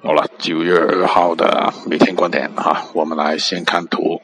好了九月二号的每天观点啊我们来先看图。